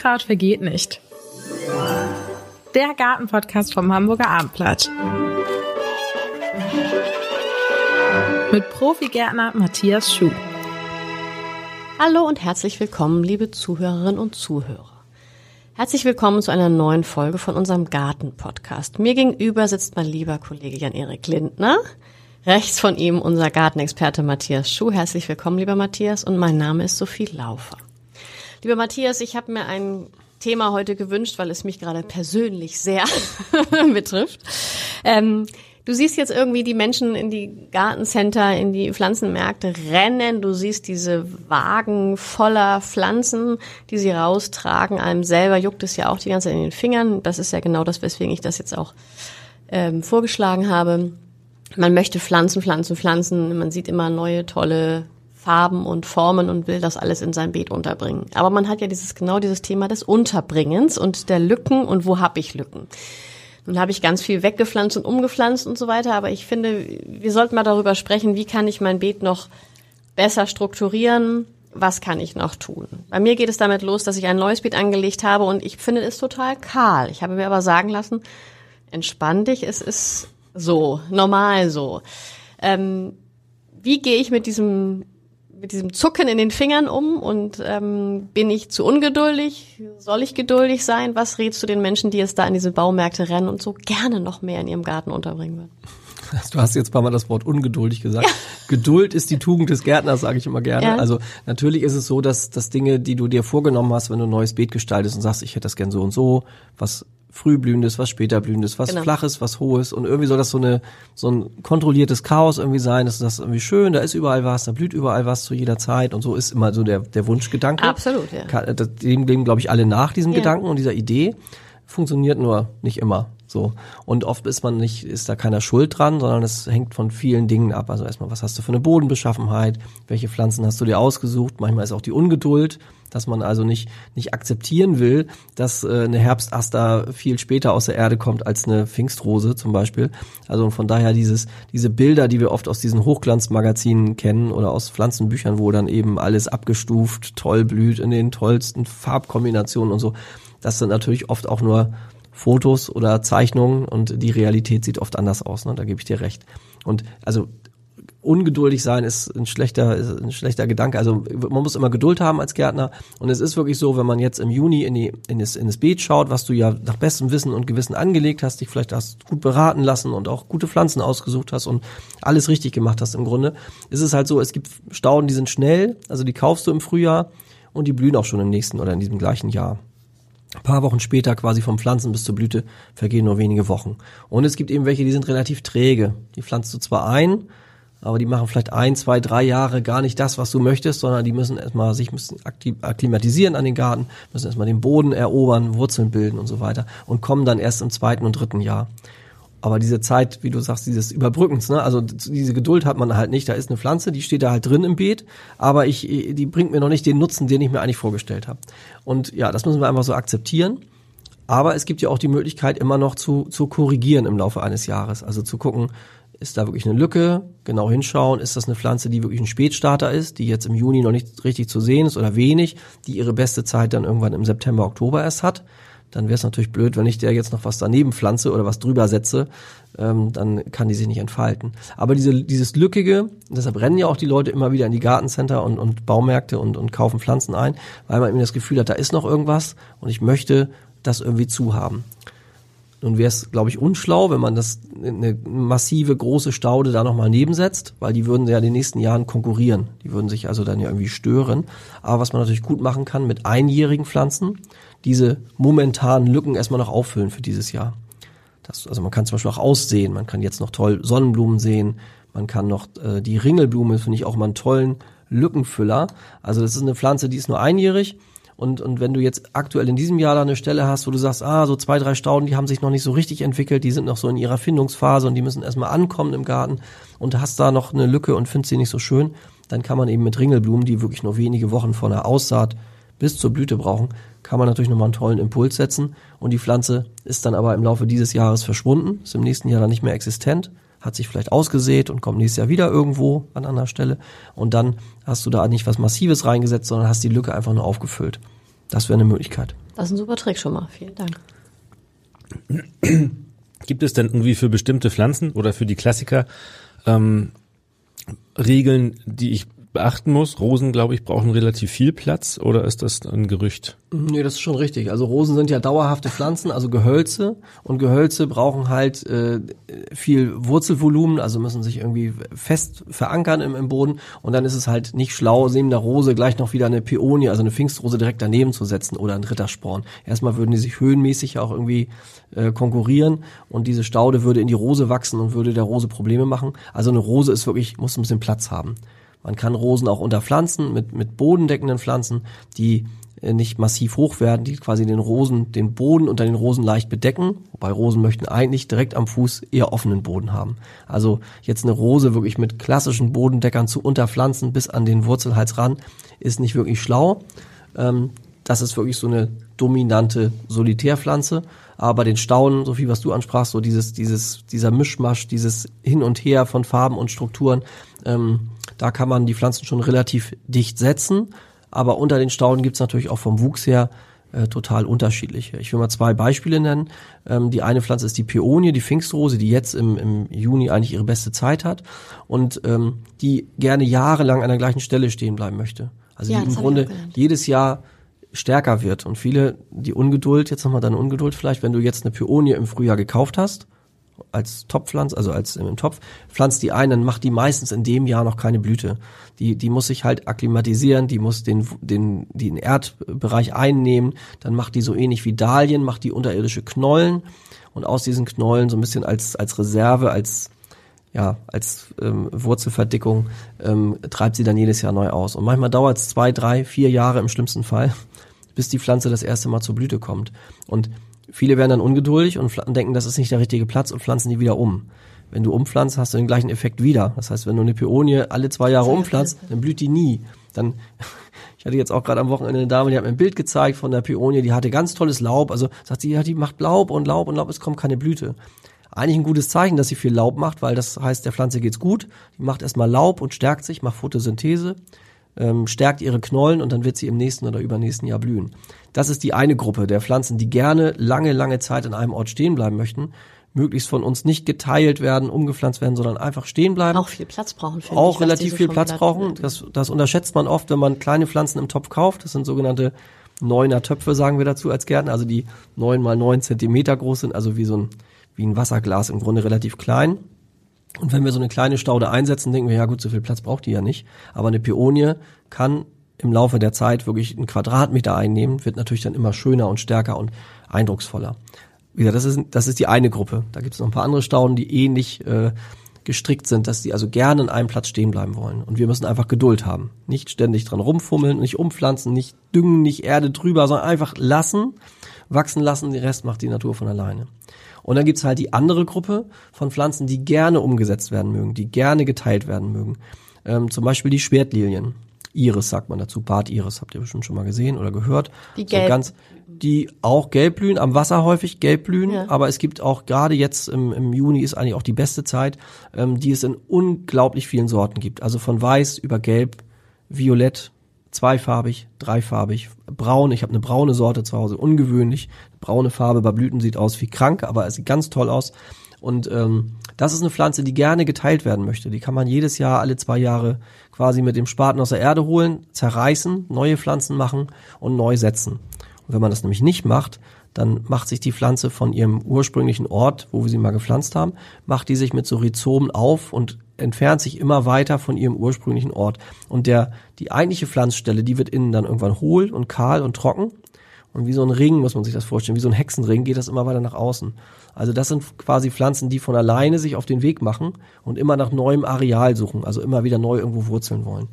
Unkraut vergeht nicht. Der Gartenpodcast vom Hamburger Abendblatt. Mit Profigärtner Matthias Schuh. Hallo und herzlich willkommen, liebe Zuhörerinnen und Zuhörer. Herzlich willkommen zu einer neuen Folge von unserem Garten-Podcast. Mir gegenüber sitzt mein lieber Kollege Jan-Erik Lindner. Rechts von ihm unser Gartenexperte Matthias Schuh. Herzlich willkommen, lieber Matthias. Und mein Name ist Sophie Laufer. Lieber Matthias, ich habe mir ein Thema heute gewünscht, weil es mich gerade persönlich sehr betrifft. Ähm, du siehst jetzt irgendwie die Menschen in die Gartencenter, in die Pflanzenmärkte rennen. Du siehst diese Wagen voller Pflanzen, die sie raustragen. Einem selber juckt es ja auch die ganze Zeit in den Fingern. Das ist ja genau das, weswegen ich das jetzt auch ähm, vorgeschlagen habe. Man möchte pflanzen, pflanzen, pflanzen. Man sieht immer neue, tolle Farben und Formen und will das alles in sein Beet unterbringen. Aber man hat ja dieses genau dieses Thema des Unterbringens und der Lücken und wo habe ich Lücken. Nun habe ich ganz viel weggepflanzt und umgepflanzt und so weiter, aber ich finde, wir sollten mal darüber sprechen, wie kann ich mein Beet noch besser strukturieren, was kann ich noch tun? Bei mir geht es damit los, dass ich ein neues Beet angelegt habe und ich finde es total kahl. Ich habe mir aber sagen lassen, entspann dich, es ist so, normal so. Ähm, wie gehe ich mit diesem mit diesem Zucken in den Fingern um und ähm, bin ich zu ungeduldig? Soll ich geduldig sein? Was rätst du den Menschen, die jetzt da in diese Baumärkte rennen und so gerne noch mehr in ihrem Garten unterbringen würden? Du hast jetzt ein paar Mal das Wort ungeduldig gesagt. Ja. Geduld ist die Tugend des Gärtners, sage ich immer gerne. Ja. Also natürlich ist es so, dass, dass Dinge, die du dir vorgenommen hast, wenn du ein neues Beet gestaltest und sagst, ich hätte das gern so und so, was frühblühendes, was später blühendes, was genau. flaches, was hohes und irgendwie soll das so eine so ein kontrolliertes Chaos irgendwie sein, das ist das irgendwie schön, da ist überall was, da blüht überall was zu jeder Zeit und so ist immer so der der Wunschgedanke. Absolut, ja. Dem leben glaube ich alle nach diesem ja. Gedanken und dieser Idee funktioniert nur nicht immer. So. Und oft ist man nicht, ist da keiner schuld dran, sondern es hängt von vielen Dingen ab. Also erstmal, was hast du für eine Bodenbeschaffenheit? Welche Pflanzen hast du dir ausgesucht? Manchmal ist auch die Ungeduld, dass man also nicht, nicht akzeptieren will, dass äh, eine Herbstaster viel später aus der Erde kommt als eine Pfingstrose zum Beispiel. Also von daher dieses, diese Bilder, die wir oft aus diesen Hochglanzmagazinen kennen oder aus Pflanzenbüchern, wo dann eben alles abgestuft, toll blüht in den tollsten Farbkombinationen und so. Das sind natürlich oft auch nur Fotos oder Zeichnungen und die Realität sieht oft anders aus, ne? da gebe ich dir recht. Und also ungeduldig sein ist ein schlechter, ist ein schlechter Gedanke. Also man muss immer Geduld haben als Gärtner. Und es ist wirklich so, wenn man jetzt im Juni in, die, in, das, in das Beet schaut, was du ja nach bestem Wissen und Gewissen angelegt hast, dich vielleicht hast gut beraten lassen und auch gute Pflanzen ausgesucht hast und alles richtig gemacht hast im Grunde, ist es halt so, es gibt Stauden, die sind schnell, also die kaufst du im Frühjahr und die blühen auch schon im nächsten oder in diesem gleichen Jahr. Ein paar Wochen später, quasi vom Pflanzen bis zur Blüte, vergehen nur wenige Wochen. Und es gibt eben welche, die sind relativ träge. Die pflanzt du zwar ein, aber die machen vielleicht ein, zwei, drei Jahre gar nicht das, was du möchtest, sondern die müssen erstmal sich müssen akklimatisieren an den Garten, müssen erstmal den Boden erobern, Wurzeln bilden und so weiter und kommen dann erst im zweiten und dritten Jahr. Aber diese Zeit, wie du sagst, dieses Überbrückens, ne? also diese Geduld hat man halt nicht. Da ist eine Pflanze, die steht da halt drin im Beet, aber ich, die bringt mir noch nicht den Nutzen, den ich mir eigentlich vorgestellt habe. Und ja, das müssen wir einfach so akzeptieren. Aber es gibt ja auch die Möglichkeit, immer noch zu, zu korrigieren im Laufe eines Jahres. Also zu gucken, ist da wirklich eine Lücke, genau hinschauen, ist das eine Pflanze, die wirklich ein Spätstarter ist, die jetzt im Juni noch nicht richtig zu sehen ist oder wenig, die ihre beste Zeit dann irgendwann im September, Oktober erst hat dann wäre es natürlich blöd, wenn ich der jetzt noch was daneben pflanze oder was drüber setze, ähm, dann kann die sich nicht entfalten. Aber diese, dieses Lückige, deshalb rennen ja auch die Leute immer wieder in die Gartencenter und, und Baumärkte und, und kaufen Pflanzen ein, weil man eben das Gefühl hat, da ist noch irgendwas und ich möchte das irgendwie zu haben. Nun wäre es, glaube ich, unschlau, wenn man das eine massive große Staude da nochmal nebensetzt, weil die würden ja in den nächsten Jahren konkurrieren. Die würden sich also dann ja irgendwie stören. Aber was man natürlich gut machen kann mit einjährigen Pflanzen, diese momentanen Lücken erstmal noch auffüllen für dieses Jahr. Das, also man kann zum Beispiel auch aussehen, man kann jetzt noch toll Sonnenblumen sehen, man kann noch äh, die Ringelblume, finde ich auch mal einen tollen Lückenfüller. Also das ist eine Pflanze, die ist nur einjährig und, und wenn du jetzt aktuell in diesem Jahr da eine Stelle hast, wo du sagst, ah, so zwei, drei Stauden, die haben sich noch nicht so richtig entwickelt, die sind noch so in ihrer Findungsphase und die müssen erstmal ankommen im Garten und hast da noch eine Lücke und findest sie nicht so schön, dann kann man eben mit Ringelblumen, die wirklich nur wenige Wochen vor einer Aussaat bis zur Blüte brauchen, kann man natürlich nochmal einen tollen Impuls setzen und die Pflanze ist dann aber im Laufe dieses Jahres verschwunden, ist im nächsten Jahr dann nicht mehr existent, hat sich vielleicht ausgesät und kommt nächstes Jahr wieder irgendwo an anderer Stelle und dann hast du da nicht was Massives reingesetzt, sondern hast die Lücke einfach nur aufgefüllt. Das wäre eine Möglichkeit. Das ist ein super Trick schon mal. Vielen Dank. Gibt es denn irgendwie für bestimmte Pflanzen oder für die Klassiker ähm, Regeln, die ich beachten muss? Rosen, glaube ich, brauchen relativ viel Platz oder ist das ein Gerücht? Nee, das ist schon richtig. Also Rosen sind ja dauerhafte Pflanzen, also Gehölze. Und Gehölze brauchen halt äh, viel Wurzelvolumen, also müssen sich irgendwie fest verankern im, im Boden. Und dann ist es halt nicht schlau, neben der Rose gleich noch wieder eine Peonie, also eine Pfingstrose direkt daneben zu setzen oder ein Rittersporn. Erstmal würden die sich höhenmäßig auch irgendwie äh, konkurrieren und diese Staude würde in die Rose wachsen und würde der Rose Probleme machen. Also eine Rose ist wirklich, muss ein bisschen Platz haben. Man kann Rosen auch unterpflanzen mit, mit bodendeckenden Pflanzen, die äh, nicht massiv hoch werden, die quasi den Rosen, den Boden unter den Rosen leicht bedecken. Wobei Rosen möchten eigentlich direkt am Fuß eher offenen Boden haben. Also jetzt eine Rose wirklich mit klassischen Bodendeckern zu unterpflanzen bis an den Wurzelhals ran, ist nicht wirklich schlau. Ähm, das ist wirklich so eine dominante Solitärpflanze. Aber den Staunen, so viel was du ansprachst, so dieses, dieses, dieser Mischmasch, dieses Hin und Her von Farben und Strukturen, ähm, da kann man die Pflanzen schon relativ dicht setzen, aber unter den Stauden gibt's natürlich auch vom Wuchs her äh, total unterschiedliche. Ich will mal zwei Beispiele nennen. Ähm, die eine Pflanze ist die Peonie, die Pfingstrose, die jetzt im, im Juni eigentlich ihre beste Zeit hat und ähm, die gerne jahrelang an der gleichen Stelle stehen bleiben möchte. Also ja, die im Grunde jedes Jahr stärker wird. Und viele, die Ungeduld, jetzt nochmal deine Ungeduld vielleicht, wenn du jetzt eine Peonie im Frühjahr gekauft hast als Topfpflanze, also als im Topf, pflanzt die ein, dann macht die meistens in dem Jahr noch keine Blüte. Die, die muss sich halt akklimatisieren, die muss den, den, den Erdbereich einnehmen, dann macht die so ähnlich wie Dahlien, macht die unterirdische Knollen und aus diesen Knollen so ein bisschen als, als Reserve, als, ja, als ähm, Wurzelverdickung ähm, treibt sie dann jedes Jahr neu aus. Und manchmal dauert es zwei, drei, vier Jahre im schlimmsten Fall, bis die Pflanze das erste Mal zur Blüte kommt. Und Viele werden dann ungeduldig und denken, das ist nicht der richtige Platz und pflanzen die wieder um. Wenn du umpflanzt, hast du den gleichen Effekt wieder. Das heißt, wenn du eine Peonie alle zwei Jahre umpflanzt, dann blüht die nie. Dann, ich hatte jetzt auch gerade am Wochenende eine Dame, die hat mir ein Bild gezeigt von der Peonie, die hatte ganz tolles Laub. Also sagt sie, ja, die macht Laub und Laub und Laub, es kommt keine Blüte. Eigentlich ein gutes Zeichen, dass sie viel Laub macht, weil das heißt, der Pflanze geht's gut. Die macht erstmal Laub und stärkt sich, macht Photosynthese ähm, stärkt ihre Knollen und dann wird sie im nächsten oder übernächsten Jahr blühen. Das ist die eine Gruppe der Pflanzen, die gerne lange, lange Zeit in einem Ort stehen bleiben möchten, möglichst von uns nicht geteilt werden, umgepflanzt werden, sondern einfach stehen bleiben. Auch viel Platz brauchen. Auch ich, relativ viel Platz brauchen. Das, das unterschätzt man oft, wenn man kleine Pflanzen im Topf kauft. Das sind sogenannte neuner Töpfe, sagen wir dazu als Gärtner, also die neun mal neun Zentimeter groß sind, also wie so ein, wie ein Wasserglas im Grunde relativ klein. Und wenn wir so eine kleine Staude einsetzen, denken wir, ja gut, so viel Platz braucht die ja nicht. Aber eine Peonie kann im Laufe der Zeit wirklich einen Quadratmeter einnehmen, wird natürlich dann immer schöner und stärker und eindrucksvoller. Wie gesagt, das ist, das ist die eine Gruppe. Da gibt es noch ein paar andere Stauden, die ähnlich äh, gestrickt sind, dass die also gerne an einem Platz stehen bleiben wollen. Und wir müssen einfach Geduld haben. Nicht ständig dran rumfummeln, nicht umpflanzen, nicht düngen, nicht Erde drüber, sondern einfach lassen, wachsen lassen, den Rest macht die Natur von alleine. Und dann gibt's halt die andere Gruppe von Pflanzen, die gerne umgesetzt werden mögen, die gerne geteilt werden mögen. Ähm, zum Beispiel die Schwertlilien. Iris sagt man dazu, Bartiris, habt ihr bestimmt schon mal gesehen oder gehört. Die gelb. So ganz, die auch gelb blühen, am Wasser häufig gelb blühen, ja. aber es gibt auch gerade jetzt im, im Juni ist eigentlich auch die beste Zeit, ähm, die es in unglaublich vielen Sorten gibt. Also von weiß über gelb, violett, zweifarbig, dreifarbig, braun. Ich habe eine braune Sorte zu Hause, ungewöhnlich. Braune Farbe bei Blüten sieht aus wie krank, aber es sieht ganz toll aus. Und ähm, das ist eine Pflanze, die gerne geteilt werden möchte. Die kann man jedes Jahr, alle zwei Jahre quasi mit dem Spaten aus der Erde holen, zerreißen, neue Pflanzen machen und neu setzen. Und wenn man das nämlich nicht macht, dann macht sich die Pflanze von ihrem ursprünglichen Ort, wo wir sie mal gepflanzt haben, macht die sich mit so Rhizomen auf und entfernt sich immer weiter von ihrem ursprünglichen Ort. Und der, die eigentliche Pflanzstelle, die wird innen dann irgendwann hohl und kahl und trocken. Und wie so ein Ring muss man sich das vorstellen, wie so ein Hexenring geht das immer weiter nach außen. Also das sind quasi Pflanzen, die von alleine sich auf den Weg machen und immer nach neuem Areal suchen, also immer wieder neu irgendwo wurzeln wollen.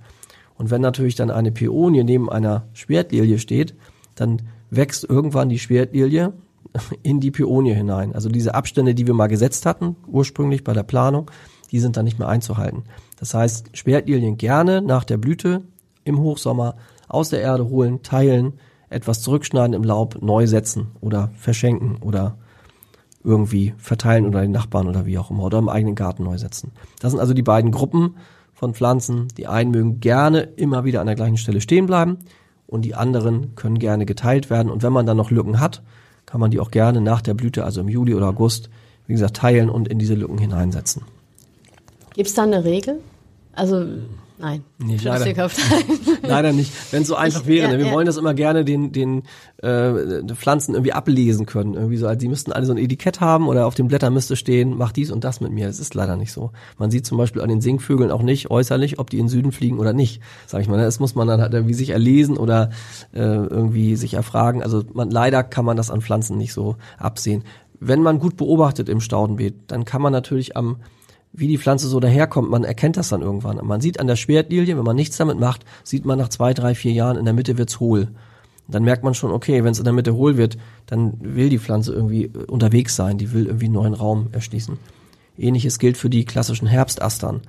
Und wenn natürlich dann eine Peonie neben einer Schwertlilie steht, dann wächst irgendwann die Schwertlilie in die Peonie hinein. Also diese Abstände, die wir mal gesetzt hatten, ursprünglich bei der Planung, die sind dann nicht mehr einzuhalten. Das heißt, Schwertlilien gerne nach der Blüte im Hochsommer aus der Erde holen, teilen, etwas zurückschneiden im Laub, neu setzen oder verschenken oder irgendwie verteilen oder den Nachbarn oder wie auch immer oder im eigenen Garten neu setzen. Das sind also die beiden Gruppen von Pflanzen. Die einen mögen gerne immer wieder an der gleichen Stelle stehen bleiben und die anderen können gerne geteilt werden. Und wenn man dann noch Lücken hat, kann man die auch gerne nach der Blüte, also im Juli oder August, wie gesagt, teilen und in diese Lücken hineinsetzen. Gibt es da eine Regel? Also Nein. Nee, leider, leider nicht. Wenn es so einfach ich, wäre. Ja, ne? Wir ja. wollen das immer gerne den, den äh, Pflanzen irgendwie ablesen können. Irgendwie so, also die müssten alle so ein Etikett haben oder auf den Blättern müsste stehen, mach dies und das mit mir. Das ist leider nicht so. Man sieht zum Beispiel an den Singvögeln auch nicht äußerlich, ob die in den Süden fliegen oder nicht. Sag ich mal. Ne? Das muss man dann halt irgendwie sich erlesen oder äh, irgendwie sich erfragen. Also man, leider kann man das an Pflanzen nicht so absehen. Wenn man gut beobachtet im Staudenbeet, dann kann man natürlich am wie die Pflanze so daherkommt, man erkennt das dann irgendwann. Man sieht an der Schwertlilie, wenn man nichts damit macht, sieht man nach zwei, drei, vier Jahren, in der Mitte wird's hohl. Dann merkt man schon, okay, wenn es in der Mitte hohl wird, dann will die Pflanze irgendwie äh, unterwegs sein, die will irgendwie einen neuen Raum erschließen. Ähnliches gilt für die klassischen Herbstastern,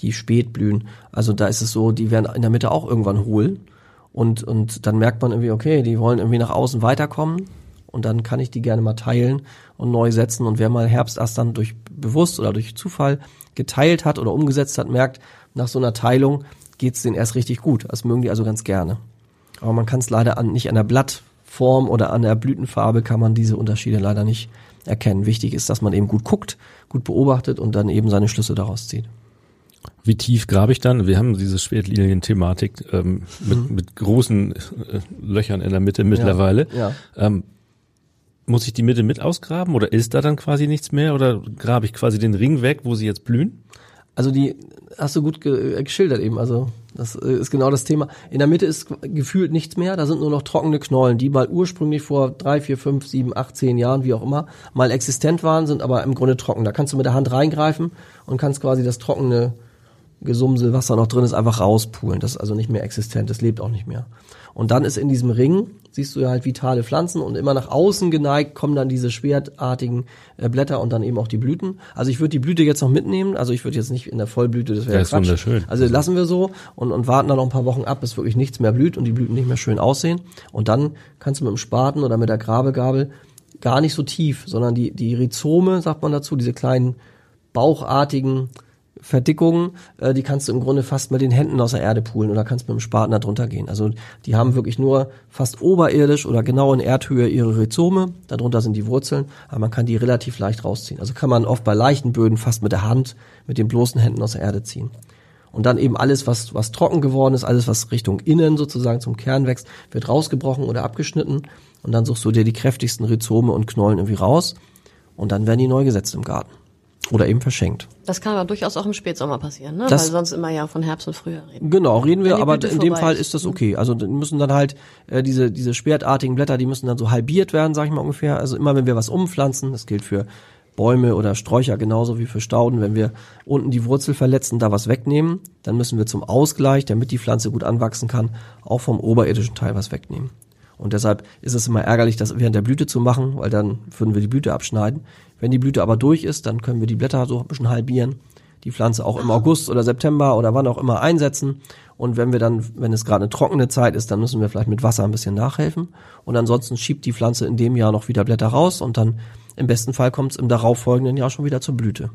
die spät blühen. Also da ist es so, die werden in der Mitte auch irgendwann hohl. Und, und dann merkt man irgendwie, okay, die wollen irgendwie nach außen weiterkommen und dann kann ich die gerne mal teilen und neu setzen. Und wer mal Herbstast dann durch bewusst oder durch Zufall geteilt hat oder umgesetzt hat, merkt, nach so einer Teilung geht's denen erst richtig gut. Das mögen die also ganz gerne. Aber man kann es leider an, nicht an der Blattform oder an der Blütenfarbe kann man diese Unterschiede leider nicht erkennen. Wichtig ist, dass man eben gut guckt, gut beobachtet und dann eben seine Schlüsse daraus zieht. Wie tief grabe ich dann? Wir haben diese Schwertlinien-Thematik ähm, mit, mhm. mit großen äh, Löchern in der Mitte mittlerweile. Ja, ja. Ähm, muss ich die Mitte mit ausgraben oder ist da dann quasi nichts mehr oder grabe ich quasi den Ring weg, wo sie jetzt blühen? Also die hast du gut ge äh, geschildert eben. Also das äh, ist genau das Thema. In der Mitte ist gefühlt nichts mehr. Da sind nur noch trockene Knollen, die mal ursprünglich vor drei, vier, fünf, sieben, acht, zehn Jahren, wie auch immer, mal existent waren, sind aber im Grunde trocken. Da kannst du mit der Hand reingreifen und kannst quasi das trockene Gesumsel, was da noch drin ist, einfach rauspulen. Das ist also nicht mehr existent. Das lebt auch nicht mehr. Und dann ist in diesem Ring, siehst du ja halt vitale Pflanzen und immer nach außen geneigt kommen dann diese schwertartigen äh, Blätter und dann eben auch die Blüten. Also ich würde die Blüte jetzt noch mitnehmen, also ich würde jetzt nicht in der Vollblüte, das wäre ja, Quatsch. wunderschön. Also lassen wir so und, und warten dann noch ein paar Wochen ab, bis wirklich nichts mehr blüht und die Blüten nicht mehr schön aussehen. Und dann kannst du mit dem Spaten oder mit der Grabegabel gar nicht so tief, sondern die, die Rhizome, sagt man dazu, diese kleinen bauchartigen Verdickungen, äh, die kannst du im Grunde fast mit den Händen aus der Erde poolen oder kannst mit dem Spaten da drunter gehen. Also die haben wirklich nur fast oberirdisch oder genau in Erdhöhe ihre Rhizome, darunter sind die Wurzeln, aber man kann die relativ leicht rausziehen. Also kann man oft bei leichten Böden fast mit der Hand, mit den bloßen Händen aus der Erde ziehen. Und dann eben alles, was, was trocken geworden ist, alles, was Richtung innen sozusagen zum Kern wächst, wird rausgebrochen oder abgeschnitten. Und dann suchst du dir die kräftigsten Rhizome und Knollen irgendwie raus. Und dann werden die neu gesetzt im Garten. Oder eben verschenkt. Das kann aber durchaus auch im Spätsommer passieren, ne? Das, Weil sonst immer ja von Herbst und Frühjahr reden. Genau, reden wir, aber in dem Fall ist das mhm. okay. Also müssen dann halt äh, diese diese schwertartigen Blätter, die müssen dann so halbiert werden, sag ich mal ungefähr. Also immer wenn wir was umpflanzen, das gilt für Bäume oder Sträucher genauso wie für Stauden, wenn wir unten die Wurzel verletzen, da was wegnehmen, dann müssen wir zum Ausgleich, damit die Pflanze gut anwachsen kann, auch vom oberirdischen Teil was wegnehmen. Und deshalb ist es immer ärgerlich, das während der Blüte zu machen, weil dann würden wir die Blüte abschneiden. Wenn die Blüte aber durch ist, dann können wir die Blätter so ein bisschen halbieren, die Pflanze auch im August oder September oder wann auch immer einsetzen. Und wenn wir dann, wenn es gerade eine trockene Zeit ist, dann müssen wir vielleicht mit Wasser ein bisschen nachhelfen. Und ansonsten schiebt die Pflanze in dem Jahr noch wieder Blätter raus und dann im besten Fall kommt es im darauffolgenden Jahr schon wieder zur Blüte.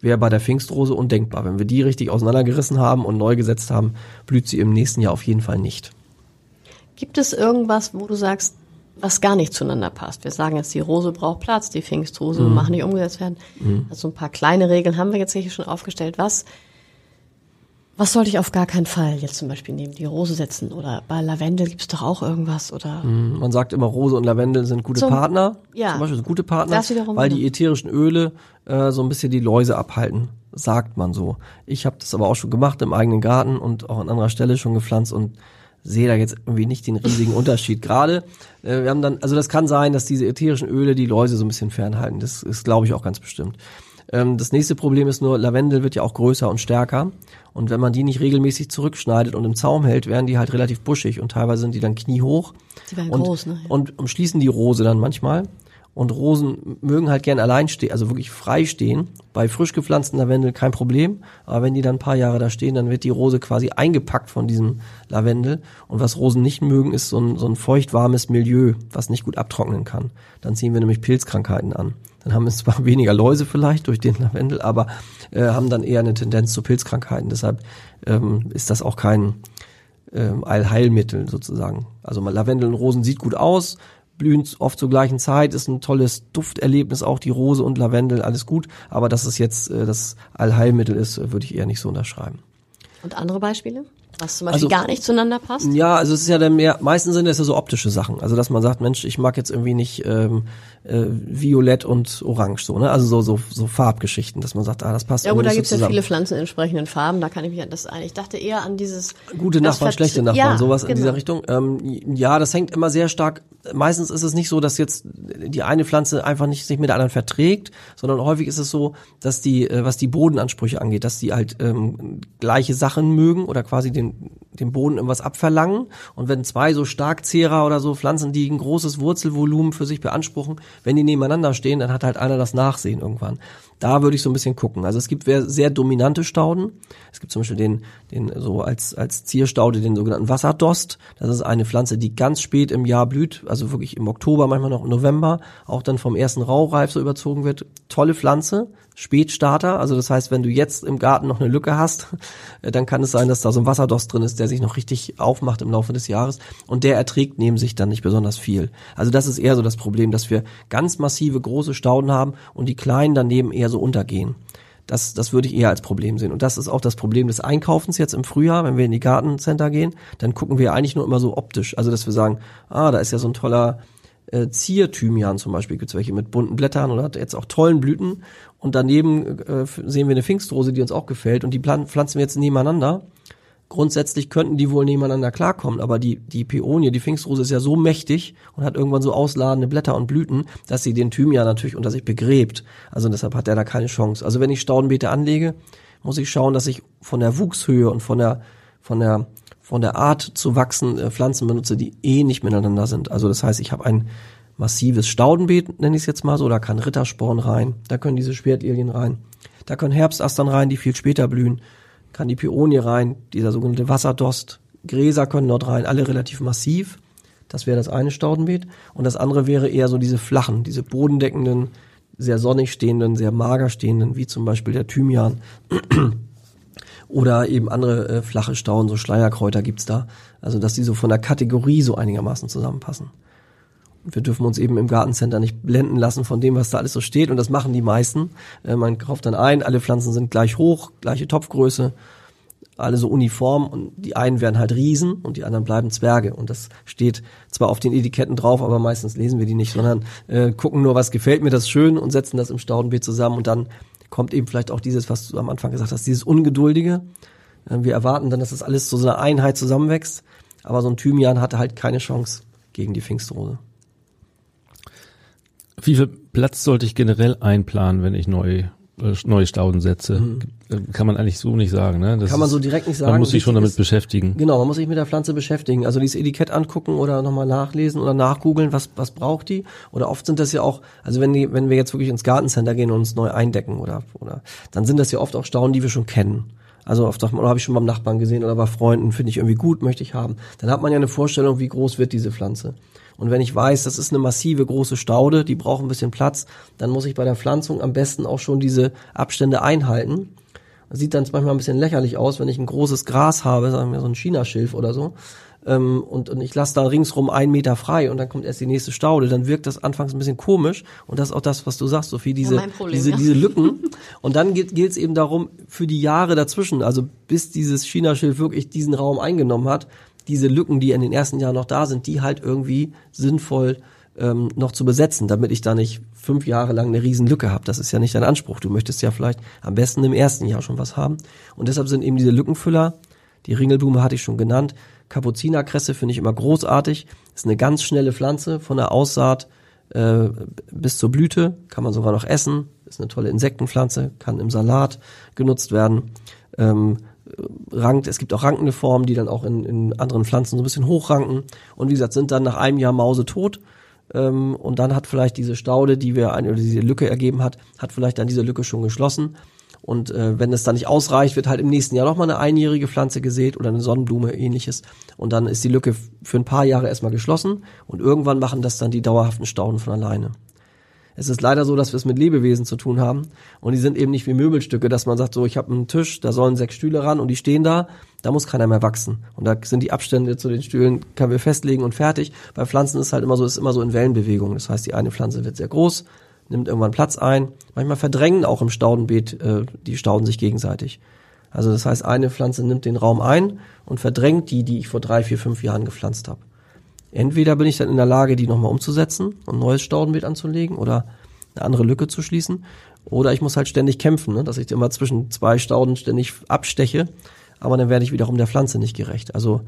Wäre bei der Pfingstrose undenkbar. Wenn wir die richtig auseinandergerissen haben und neu gesetzt haben, blüht sie im nächsten Jahr auf jeden Fall nicht. Gibt es irgendwas, wo du sagst, was gar nicht zueinander passt. Wir sagen jetzt, die Rose braucht Platz, die Pfingstrose mhm. machen nicht umgesetzt werden. Mhm. Also ein paar kleine Regeln haben wir jetzt hier schon aufgestellt. Was, was sollte ich auf gar keinen Fall jetzt zum Beispiel nehmen? Die Rose setzen oder bei Lavendel gibt es doch auch irgendwas oder? Mhm. Man sagt immer, Rose und Lavendel sind gute zum, Partner. Ja. Zum Beispiel sind gute Partner, weil die ätherischen Öle äh, so ein bisschen die Läuse abhalten sagt man so. Ich habe das aber auch schon gemacht im eigenen Garten und auch an anderer Stelle schon gepflanzt und sehe da jetzt irgendwie nicht den riesigen Unterschied. Gerade, äh, wir haben dann, also das kann sein, dass diese ätherischen Öle die Läuse so ein bisschen fernhalten. Das ist, glaube ich, auch ganz bestimmt. Ähm, das nächste Problem ist nur, Lavendel wird ja auch größer und stärker. Und wenn man die nicht regelmäßig zurückschneidet und im Zaum hält, werden die halt relativ buschig und teilweise sind die dann kniehoch. Die werden und, groß, ne? Ja. Und umschließen die Rose dann manchmal. Und Rosen mögen halt gern allein stehen, also wirklich frei stehen. Bei frisch gepflanzten Lavendel kein Problem. Aber wenn die dann ein paar Jahre da stehen, dann wird die Rose quasi eingepackt von diesem Lavendel. Und was Rosen nicht mögen, ist so ein, so ein feuchtwarmes Milieu, was nicht gut abtrocknen kann. Dann ziehen wir nämlich Pilzkrankheiten an. Dann haben wir zwar weniger Läuse vielleicht durch den Lavendel, aber äh, haben dann eher eine Tendenz zu Pilzkrankheiten. Deshalb ähm, ist das auch kein ähm, Allheilmittel sozusagen. Also Lavendel und Rosen sieht gut aus, blühen oft zur gleichen Zeit, ist ein tolles Dufterlebnis auch, die Rose und Lavendel, alles gut, aber dass es jetzt äh, das Allheilmittel ist, würde ich eher nicht so unterschreiben. Und andere Beispiele? Was zum Beispiel also, gar nicht zueinander passt? Ja, also es ist ja dann mehr, meistens sind es ja so optische Sachen. Also dass man sagt, Mensch, ich mag jetzt irgendwie nicht ähm, äh, Violett und Orange so, ne? Also so, so, so Farbgeschichten, dass man sagt, ah, das passt Ja gut, da gibt's so ja viele Pflanzen in entsprechenden Farben, da kann ich mich an das ein. Ich dachte eher an dieses Gute Nachbarn, schlechte Nachbarn, ja, sowas genau. in dieser Richtung. Ähm, ja, das hängt immer sehr stark, meistens ist es nicht so, dass jetzt die eine Pflanze einfach nicht sich mit der anderen verträgt, sondern häufig ist es so, dass die, äh, was die Bodenansprüche angeht, dass die halt ähm, gleiche Sachen mögen oder quasi den, den Boden irgendwas abverlangen. Und wenn zwei so Starkzehrer oder so Pflanzen, die ein großes Wurzelvolumen für sich beanspruchen, wenn die nebeneinander stehen, dann hat halt einer das Nachsehen irgendwann. Da würde ich so ein bisschen gucken. Also es gibt sehr dominante Stauden. Es gibt zum Beispiel den, den so als, als Zierstaude den sogenannten Wasserdost. Das ist eine Pflanze, die ganz spät im Jahr blüht, also wirklich im Oktober, manchmal noch im November, auch dann vom ersten Raureif so überzogen wird. Tolle Pflanze, Spätstarter. Also das heißt, wenn du jetzt im Garten noch eine Lücke hast, dann kann es sein, dass da so ein Wasserdost drin ist, der sich noch richtig aufmacht im Laufe des Jahres und der erträgt neben sich dann nicht besonders viel. Also das ist eher so das Problem, dass wir ganz massive große Stauden haben und die kleinen daneben eher so untergehen. Das, das würde ich eher als Problem sehen. Und das ist auch das Problem des Einkaufens jetzt im Frühjahr, wenn wir in die Gartencenter gehen, dann gucken wir eigentlich nur immer so optisch. Also dass wir sagen, ah, da ist ja so ein toller äh, Zierthymian zum Beispiel, gibt's welche mit bunten Blättern oder hat jetzt auch tollen Blüten. Und daneben äh, sehen wir eine Pfingstrose, die uns auch gefällt. Und die pflanzen wir jetzt nebeneinander. Grundsätzlich könnten die wohl nebeneinander klarkommen, aber die, die Peonie, die Pfingstrose ist ja so mächtig und hat irgendwann so ausladende Blätter und Blüten, dass sie den Thymian natürlich unter sich begräbt. Also deshalb hat er da keine Chance. Also wenn ich Staudenbeete anlege, muss ich schauen, dass ich von der Wuchshöhe und von der, von der von der Art zu wachsen äh, Pflanzen benutze, die eh nicht miteinander sind. Also das heißt, ich habe ein massives Staudenbeet, nenne ich es jetzt mal so, da kann Rittersporn rein, da können diese Schwertlilien rein, da können Herbstastern rein, die viel später blühen, kann die Pionie rein, dieser sogenannte Wasserdost, Gräser können dort rein, alle relativ massiv. Das wäre das eine Staudenbeet. Und das andere wäre eher so diese flachen, diese bodendeckenden, sehr sonnig stehenden, sehr mager stehenden, wie zum Beispiel der Thymian oder eben andere äh, flache Stauden, so Schleierkräuter gibt's da. Also dass die so von der Kategorie so einigermaßen zusammenpassen. Wir dürfen uns eben im Gartencenter nicht blenden lassen von dem, was da alles so steht. Und das machen die meisten. Äh, man kauft dann ein, alle Pflanzen sind gleich hoch, gleiche Topfgröße, alle so uniform und die einen werden halt Riesen und die anderen bleiben Zwerge. Und das steht zwar auf den Etiketten drauf, aber meistens lesen wir die nicht, sondern äh, gucken nur, was gefällt mir das schön und setzen das im Staudenbeet zusammen und dann kommt eben vielleicht auch dieses, was du am Anfang gesagt hast, dieses Ungeduldige. Äh, wir erwarten dann, dass das alles zu so einer Einheit zusammenwächst, aber so ein Thymian hatte halt keine Chance gegen die Pfingstrose. Wie viel Platz sollte ich generell einplanen, wenn ich neu äh, neue Stauden setze. Mhm. Kann man eigentlich so nicht sagen, ne? Das Kann man so direkt nicht sagen. Man muss sich schon damit ist, beschäftigen. Genau, man muss sich mit der Pflanze beschäftigen. Also dieses Etikett angucken oder nochmal nachlesen oder nachgoogeln, was, was braucht die. Oder oft sind das ja auch, also wenn die, wenn wir jetzt wirklich ins Gartencenter gehen und uns neu eindecken oder, oder, dann sind das ja oft auch Stauden, die wir schon kennen. Also oft oder habe ich schon beim Nachbarn gesehen oder bei Freunden, finde ich irgendwie gut, möchte ich haben. Dann hat man ja eine Vorstellung, wie groß wird diese Pflanze. Und wenn ich weiß, das ist eine massive große Staude, die braucht ein bisschen Platz, dann muss ich bei der Pflanzung am besten auch schon diese Abstände einhalten. Das sieht dann manchmal ein bisschen lächerlich aus, wenn ich ein großes Gras habe, sagen wir so ein Chinaschilf oder so, ähm, und, und ich lasse da ringsrum einen Meter frei und dann kommt erst die nächste Staude, dann wirkt das anfangs ein bisschen komisch und das ist auch das, was du sagst, Sophie, diese, ja, Problem, diese, ja. diese Lücken. Und dann geht es eben darum, für die Jahre dazwischen, also bis dieses Chinaschilf wirklich diesen Raum eingenommen hat, diese Lücken, die in den ersten Jahren noch da sind, die halt irgendwie sinnvoll ähm, noch zu besetzen, damit ich da nicht fünf Jahre lang eine Riesenlücke habe. Das ist ja nicht dein Anspruch. Du möchtest ja vielleicht am besten im ersten Jahr schon was haben. Und deshalb sind eben diese Lückenfüller, die Ringelblume hatte ich schon genannt, Kapuzinerkresse finde ich immer großartig. Ist eine ganz schnelle Pflanze von der Aussaat äh, bis zur Blüte, kann man sogar noch essen. Ist eine tolle Insektenpflanze, kann im Salat genutzt werden. Ähm, rankt. Es gibt auch rankende Formen, die dann auch in, in anderen Pflanzen so ein bisschen hochranken. Und wie gesagt, sind dann nach einem Jahr Mause tot. Ähm, und dann hat vielleicht diese Staude, die wir eine, oder diese Lücke ergeben hat, hat vielleicht dann diese Lücke schon geschlossen. Und äh, wenn es dann nicht ausreicht, wird halt im nächsten Jahr nochmal eine einjährige Pflanze gesät oder eine Sonnenblume ähnliches. Und dann ist die Lücke für ein paar Jahre erstmal geschlossen und irgendwann machen das dann die dauerhaften Stauden von alleine. Es ist leider so, dass wir es mit Lebewesen zu tun haben und die sind eben nicht wie Möbelstücke, dass man sagt, so ich habe einen Tisch, da sollen sechs Stühle ran und die stehen da, da muss keiner mehr wachsen und da sind die Abstände zu den Stühlen, können wir festlegen und fertig. Bei Pflanzen ist halt immer so, ist immer so in Wellenbewegung. Das heißt, die eine Pflanze wird sehr groß, nimmt irgendwann Platz ein. Manchmal verdrängen auch im Staudenbeet äh, die Stauden sich gegenseitig. Also das heißt, eine Pflanze nimmt den Raum ein und verdrängt die, die ich vor drei, vier, fünf Jahren gepflanzt habe. Entweder bin ich dann in der Lage, die nochmal umzusetzen und ein neues Staudenbeet anzulegen oder eine andere Lücke zu schließen. Oder ich muss halt ständig kämpfen, ne? dass ich immer zwischen zwei Stauden ständig absteche. Aber dann werde ich wiederum der Pflanze nicht gerecht. Also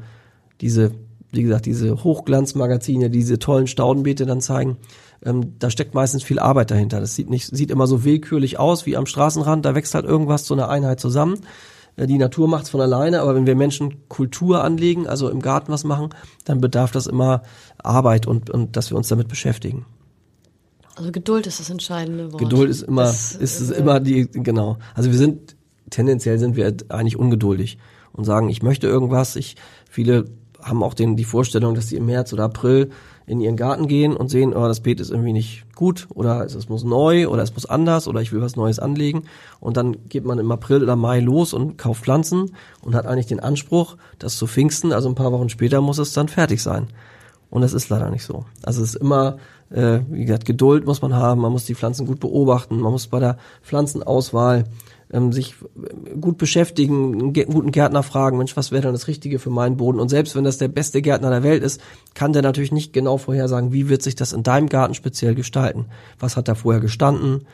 diese, wie gesagt, diese Hochglanzmagazine, diese tollen Staudenbeete dann zeigen, ähm, da steckt meistens viel Arbeit dahinter. Das sieht nicht, sieht immer so willkürlich aus wie am Straßenrand. Da wächst halt irgendwas zu einer Einheit zusammen. Äh, die Natur macht's von alleine, aber wenn wir Menschen Kultur anlegen, also im Garten was machen, dann bedarf das immer Arbeit und, und dass wir uns damit beschäftigen. Also Geduld ist das entscheidende Wort. Geduld ist immer, das, ist äh, immer die, genau. Also wir sind, tendenziell sind wir eigentlich ungeduldig und sagen, ich möchte irgendwas. Ich, viele haben auch den, die Vorstellung, dass sie im März oder April in ihren Garten gehen und sehen, oh, das Beet ist irgendwie nicht gut oder es muss neu oder es muss anders oder ich will was Neues anlegen. Und dann geht man im April oder Mai los und kauft Pflanzen und hat eigentlich den Anspruch, dass zu Pfingsten, also ein paar Wochen später, muss es dann fertig sein. Und das ist leider nicht so. Also es ist immer, äh, wie gesagt, Geduld muss man haben, man muss die Pflanzen gut beobachten, man muss bei der Pflanzenauswahl ähm, sich gut beschäftigen, einen guten Gärtner fragen, Mensch, was wäre denn das Richtige für meinen Boden? Und selbst wenn das der beste Gärtner der Welt ist, kann der natürlich nicht genau vorhersagen, wie wird sich das in deinem Garten speziell gestalten? Was hat da vorher gestanden?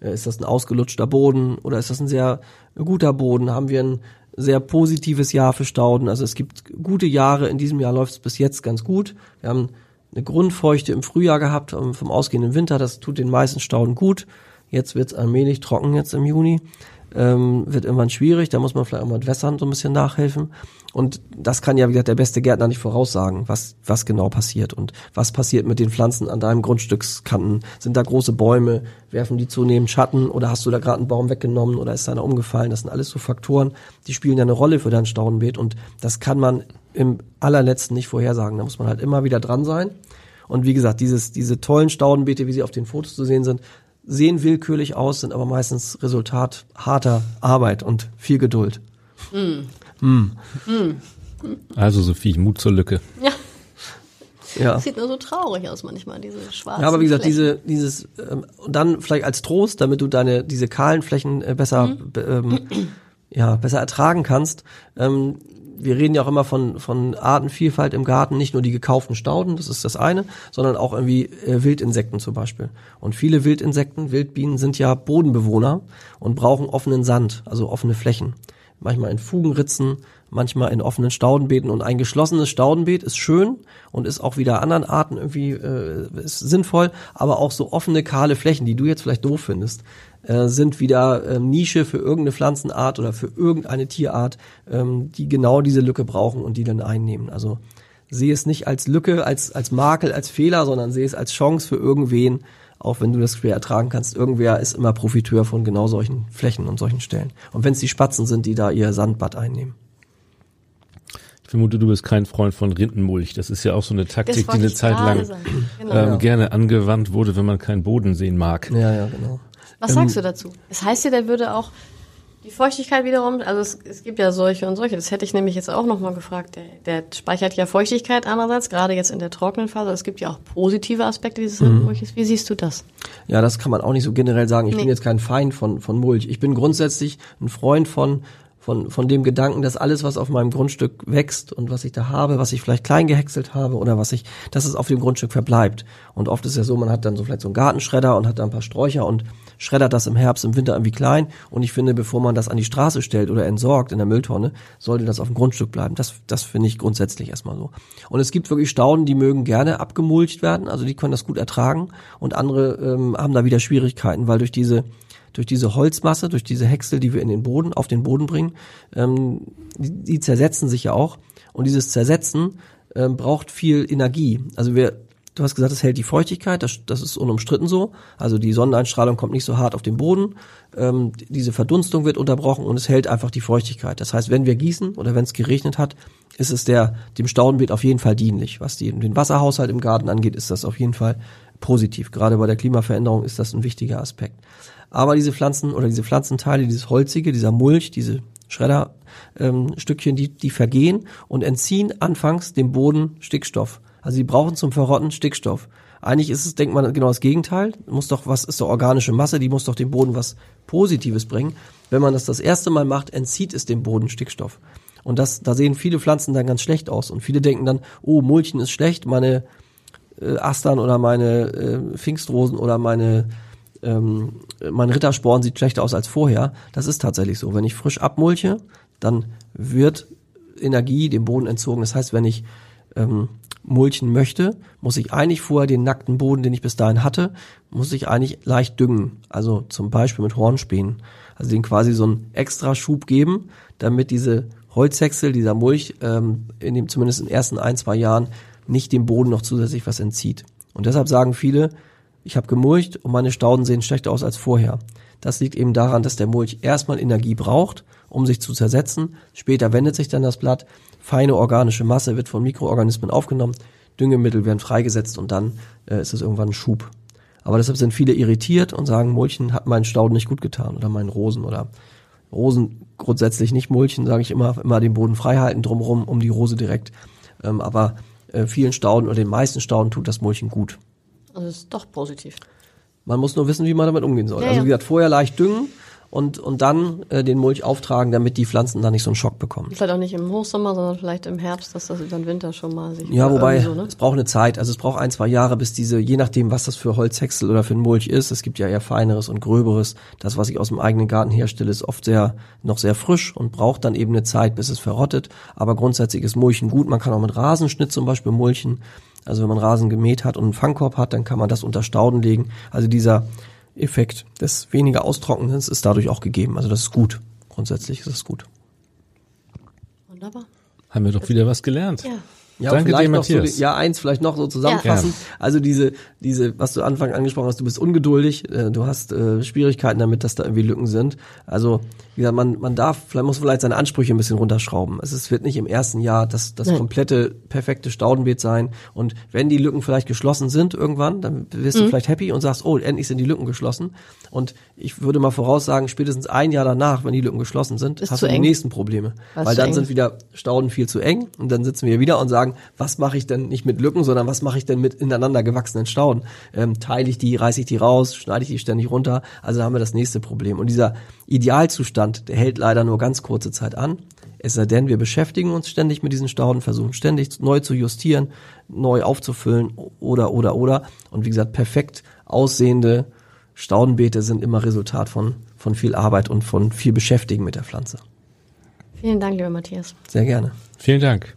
Äh, ist das ein ausgelutschter Boden oder ist das ein sehr guter Boden? Haben wir ein sehr positives Jahr für Stauden? Also es gibt gute Jahre. In diesem Jahr läuft es bis jetzt ganz gut. Wir haben eine Grundfeuchte im Frühjahr gehabt ähm, vom ausgehenden Winter. Das tut den meisten Stauden gut. Jetzt wird es allmählich trocken jetzt im Juni ähm, wird irgendwann schwierig, da muss man vielleicht auch mal mit Wässern so ein bisschen nachhelfen. Und das kann ja, wie gesagt, der beste Gärtner nicht voraussagen, was, was genau passiert und was passiert mit den Pflanzen an deinem Grundstückskanten. Sind da große Bäume, werfen die zunehmend Schatten oder hast du da gerade einen Baum weggenommen oder ist einer umgefallen? Das sind alles so Faktoren, die spielen ja eine Rolle für dein Staudenbeet und das kann man im allerletzten nicht vorhersagen. Da muss man halt immer wieder dran sein. Und wie gesagt, dieses, diese tollen Staudenbeete, wie sie auf den Fotos zu sehen sind, sehen willkürlich aus, sind aber meistens Resultat harter Arbeit und viel Geduld. Mm. Mm. Mm. Also Sophie, Mut zur Lücke. Ja. Ja. Das sieht nur so traurig aus manchmal, diese schwarzen Ja, aber wie gesagt, Flächen. diese, dieses, ähm, und dann vielleicht als Trost, damit du deine, diese kahlen Flächen äh, besser, mhm. ähm, ja, besser ertragen kannst, ähm, wir reden ja auch immer von, von Artenvielfalt im Garten, nicht nur die gekauften Stauden, das ist das eine, sondern auch irgendwie äh, Wildinsekten zum Beispiel. Und viele Wildinsekten, Wildbienen sind ja Bodenbewohner und brauchen offenen Sand, also offene Flächen. Manchmal in Fugenritzen, manchmal in offenen Staudenbeeten. Und ein geschlossenes Staudenbeet ist schön und ist auch wieder anderen Arten irgendwie äh, ist sinnvoll, aber auch so offene, kahle Flächen, die du jetzt vielleicht doof findest, äh, sind wieder äh, Nische für irgendeine Pflanzenart oder für irgendeine Tierart, ähm, die genau diese Lücke brauchen und die dann einnehmen. Also sehe es nicht als Lücke, als, als Makel, als Fehler, sondern sehe es als Chance für irgendwen, auch wenn du das schwer ertragen kannst. Irgendwer ist immer Profiteur von genau solchen Flächen und solchen Stellen. Und wenn es die Spatzen sind, die da ihr Sandbad einnehmen. Ich vermute, du bist kein Freund von Rindenmulch. Das ist ja auch so eine Taktik, die eine Zeit lang genau. ähm, gerne angewandt wurde, wenn man keinen Boden sehen mag. Ja, ja, genau. Was sagst ähm, du dazu? Es heißt ja, der würde auch die Feuchtigkeit wiederum, also es, es gibt ja solche und solche. Das hätte ich nämlich jetzt auch nochmal gefragt. Der, der speichert ja Feuchtigkeit andererseits, gerade jetzt in der trockenen Phase. Es gibt ja auch positive Aspekte dieses mhm. Mulches. Wie siehst du das? Ja, das kann man auch nicht so generell sagen. Ich nee. bin jetzt kein Feind von, von Mulch. Ich bin grundsätzlich ein Freund von von, von dem Gedanken, dass alles, was auf meinem Grundstück wächst und was ich da habe, was ich vielleicht klein gehäckselt habe oder was ich, dass es auf dem Grundstück verbleibt. Und oft ist ja so, man hat dann so vielleicht so einen Gartenschredder und hat da ein paar Sträucher und schreddert das im Herbst, im Winter irgendwie klein. Und ich finde, bevor man das an die Straße stellt oder entsorgt in der Mülltonne, sollte das auf dem Grundstück bleiben. Das, das finde ich grundsätzlich erstmal so. Und es gibt wirklich Stauden, die mögen gerne abgemulcht werden, also die können das gut ertragen und andere ähm, haben da wieder Schwierigkeiten, weil durch diese durch diese Holzmasse, durch diese Häcksel, die wir in den Boden, auf den Boden bringen, ähm, die, die zersetzen sich ja auch. Und dieses Zersetzen ähm, braucht viel Energie. Also wir, du hast gesagt, es hält die Feuchtigkeit, das, das ist unumstritten so. Also die Sonneneinstrahlung kommt nicht so hart auf den Boden. Ähm, diese Verdunstung wird unterbrochen und es hält einfach die Feuchtigkeit. Das heißt, wenn wir gießen oder wenn es geregnet hat, ist es der, dem Staudenbeet auf jeden Fall dienlich. Was die, den Wasserhaushalt im Garten angeht, ist das auf jeden Fall positiv. Gerade bei der Klimaveränderung ist das ein wichtiger Aspekt. Aber diese Pflanzen oder diese Pflanzenteile, dieses Holzige, dieser Mulch, diese Schredderstückchen, ähm, die, die vergehen und entziehen anfangs dem Boden Stickstoff. Also sie brauchen zum Verrotten Stickstoff. Eigentlich ist es, denkt man, genau das Gegenteil. Muss doch, was ist doch organische Masse, die muss doch dem Boden was Positives bringen. Wenn man das das erste Mal macht, entzieht es dem Boden Stickstoff. Und das, da sehen viele Pflanzen dann ganz schlecht aus. Und viele denken dann, oh, Mulchen ist schlecht, meine äh, Astern oder meine äh, Pfingstrosen oder meine ähm, mein Rittersporn sieht schlechter aus als vorher. Das ist tatsächlich so. Wenn ich frisch abmulche, dann wird Energie dem Boden entzogen. Das heißt, wenn ich ähm, mulchen möchte, muss ich eigentlich vorher den nackten Boden, den ich bis dahin hatte, muss ich eigentlich leicht düngen. Also zum Beispiel mit Hornspänen. Also den quasi so einen extra Schub geben, damit diese Holzhäcksel, dieser Mulch, ähm, in dem zumindest in den ersten ein, zwei Jahren nicht dem Boden noch zusätzlich was entzieht. Und deshalb sagen viele, ich habe gemulcht und meine Stauden sehen schlechter aus als vorher. Das liegt eben daran, dass der Mulch erstmal Energie braucht, um sich zu zersetzen. Später wendet sich dann das Blatt. Feine organische Masse wird von Mikroorganismen aufgenommen. Düngemittel werden freigesetzt und dann äh, ist es irgendwann ein Schub. Aber deshalb sind viele irritiert und sagen, Mulchen hat meinen Stauden nicht gut getan oder meinen Rosen oder Rosen grundsätzlich nicht mulchen, sage ich immer, immer den Boden frei halten drumherum, um die Rose direkt. Ähm, aber äh, vielen Stauden oder den meisten Stauden tut das Mulchen gut. Also ist doch positiv. Man muss nur wissen, wie man damit umgehen soll. Ja, also wie gesagt, vorher leicht düngen und, und dann äh, den Mulch auftragen, damit die Pflanzen da nicht so einen Schock bekommen. Vielleicht auch nicht im Hochsommer, sondern vielleicht im Herbst, dass das über den Winter schon mal sich. Ja, wobei so, ne? es braucht eine Zeit. Also es braucht ein, zwei Jahre, bis diese, je nachdem, was das für Holzhäcksel oder für ein Mulch ist, es gibt ja eher feineres und gröberes. Das, was ich aus dem eigenen Garten herstelle, ist oft sehr, noch sehr frisch und braucht dann eben eine Zeit, bis es verrottet. Aber grundsätzlich ist Mulchen gut. Man kann auch mit Rasenschnitt zum Beispiel mulchen. Also wenn man Rasen gemäht hat und einen Fangkorb hat, dann kann man das unter Stauden legen. Also dieser Effekt des weniger Austrocknens ist dadurch auch gegeben. Also das ist gut. Grundsätzlich ist es gut. Wunderbar. Haben wir doch wieder was gelernt. Ja. Ja, Danke vielleicht dir, noch Matthias. so, ja, eins vielleicht noch so zusammenfassen. Ja. Also diese, diese, was du Anfang angesprochen hast, du bist ungeduldig, äh, du hast äh, Schwierigkeiten damit, dass da irgendwie Lücken sind. Also, wie gesagt, man, man darf, vielleicht muss vielleicht seine Ansprüche ein bisschen runterschrauben. Es ist, wird nicht im ersten Jahr das, das komplette, perfekte Staudenbeet sein. Und wenn die Lücken vielleicht geschlossen sind irgendwann, dann wirst mhm. du vielleicht happy und sagst, oh, endlich sind die Lücken geschlossen. Und ich würde mal voraussagen, spätestens ein Jahr danach, wenn die Lücken geschlossen sind, ist hast du die nächsten Probleme. Was Weil dann eng. sind wieder Stauden viel zu eng und dann sitzen wir wieder und sagen, was mache ich denn nicht mit Lücken, sondern was mache ich denn mit ineinander gewachsenen Stauden? Ähm, teile ich die, reiße ich die raus, schneide ich die ständig runter? Also haben wir das nächste Problem. Und dieser Idealzustand, der hält leider nur ganz kurze Zeit an. Es sei denn, wir beschäftigen uns ständig mit diesen Stauden, versuchen ständig neu zu justieren, neu aufzufüllen oder, oder, oder. Und wie gesagt, perfekt aussehende Staudenbeete sind immer Resultat von, von viel Arbeit und von viel Beschäftigen mit der Pflanze. Vielen Dank, lieber Matthias. Sehr gerne. Vielen Dank.